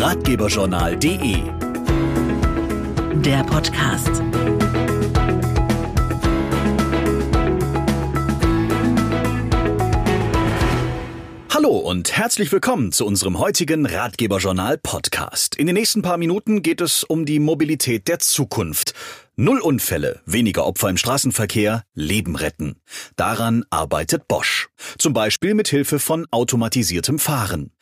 ratgeberjournal.de. Der Podcast. Hallo und herzlich willkommen zu unserem heutigen Ratgeberjournal Podcast. In den nächsten paar Minuten geht es um die Mobilität der Zukunft. Null Unfälle, weniger Opfer im Straßenverkehr, Leben retten. Daran arbeitet Bosch. Zum Beispiel mit Hilfe von automatisiertem Fahren.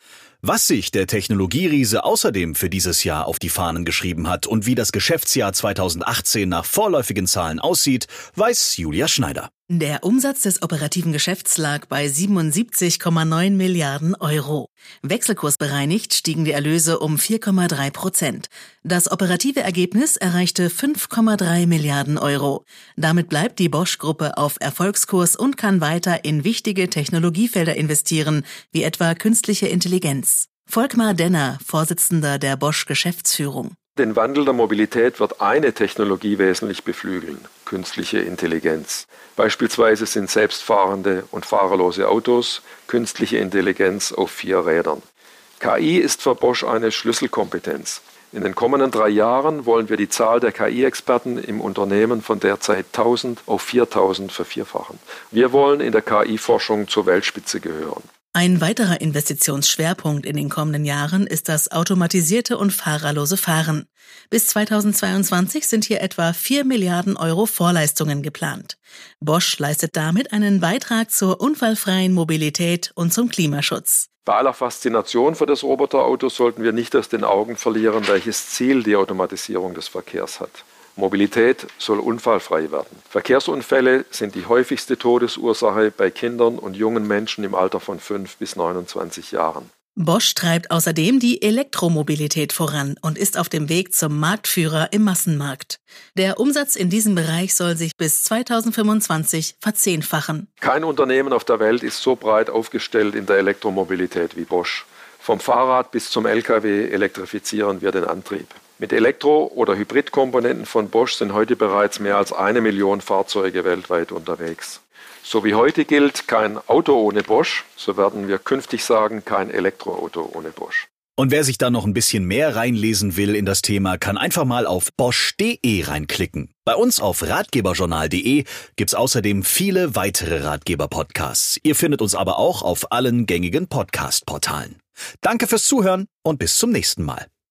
Was sich der Technologieriese außerdem für dieses Jahr auf die Fahnen geschrieben hat und wie das Geschäftsjahr 2018 nach vorläufigen Zahlen aussieht, weiß Julia Schneider. Der Umsatz des operativen Geschäfts lag bei 77,9 Milliarden Euro. Wechselkursbereinigt stiegen die Erlöse um 4,3 Prozent. Das operative Ergebnis erreichte 5,3 Milliarden Euro. Damit bleibt die Bosch-Gruppe auf Erfolgskurs und kann weiter in wichtige Technologiefelder investieren, wie etwa künstliche Intelligenz. Volkmar Denner, Vorsitzender der Bosch Geschäftsführung. Den Wandel der Mobilität wird eine Technologie wesentlich beflügeln, künstliche Intelligenz. Beispielsweise sind selbstfahrende und fahrerlose Autos künstliche Intelligenz auf vier Rädern. KI ist für Bosch eine Schlüsselkompetenz. In den kommenden drei Jahren wollen wir die Zahl der KI-Experten im Unternehmen von derzeit 1000 auf 4000 vervierfachen. Wir wollen in der KI-Forschung zur Weltspitze gehören. Ein weiterer Investitionsschwerpunkt in den kommenden Jahren ist das automatisierte und fahrerlose Fahren. Bis 2022 sind hier etwa 4 Milliarden Euro Vorleistungen geplant. Bosch leistet damit einen Beitrag zur unfallfreien Mobilität und zum Klimaschutz. Bei aller Faszination für das Roboterauto sollten wir nicht aus den Augen verlieren, welches Ziel die Automatisierung des Verkehrs hat. Mobilität soll unfallfrei werden. Verkehrsunfälle sind die häufigste Todesursache bei Kindern und jungen Menschen im Alter von 5 bis 29 Jahren. Bosch treibt außerdem die Elektromobilität voran und ist auf dem Weg zum Marktführer im Massenmarkt. Der Umsatz in diesem Bereich soll sich bis 2025 verzehnfachen. Kein Unternehmen auf der Welt ist so breit aufgestellt in der Elektromobilität wie Bosch. Vom Fahrrad bis zum Lkw elektrifizieren wir den Antrieb. Mit Elektro- oder Hybridkomponenten von Bosch sind heute bereits mehr als eine Million Fahrzeuge weltweit unterwegs. So wie heute gilt kein Auto ohne Bosch, so werden wir künftig sagen kein Elektroauto ohne Bosch. Und wer sich da noch ein bisschen mehr reinlesen will in das Thema, kann einfach mal auf bosch.de reinklicken. Bei uns auf ratgeberjournal.de gibt's außerdem viele weitere Ratgeber-Podcasts. Ihr findet uns aber auch auf allen gängigen Podcast-Portalen. Danke fürs Zuhören und bis zum nächsten Mal.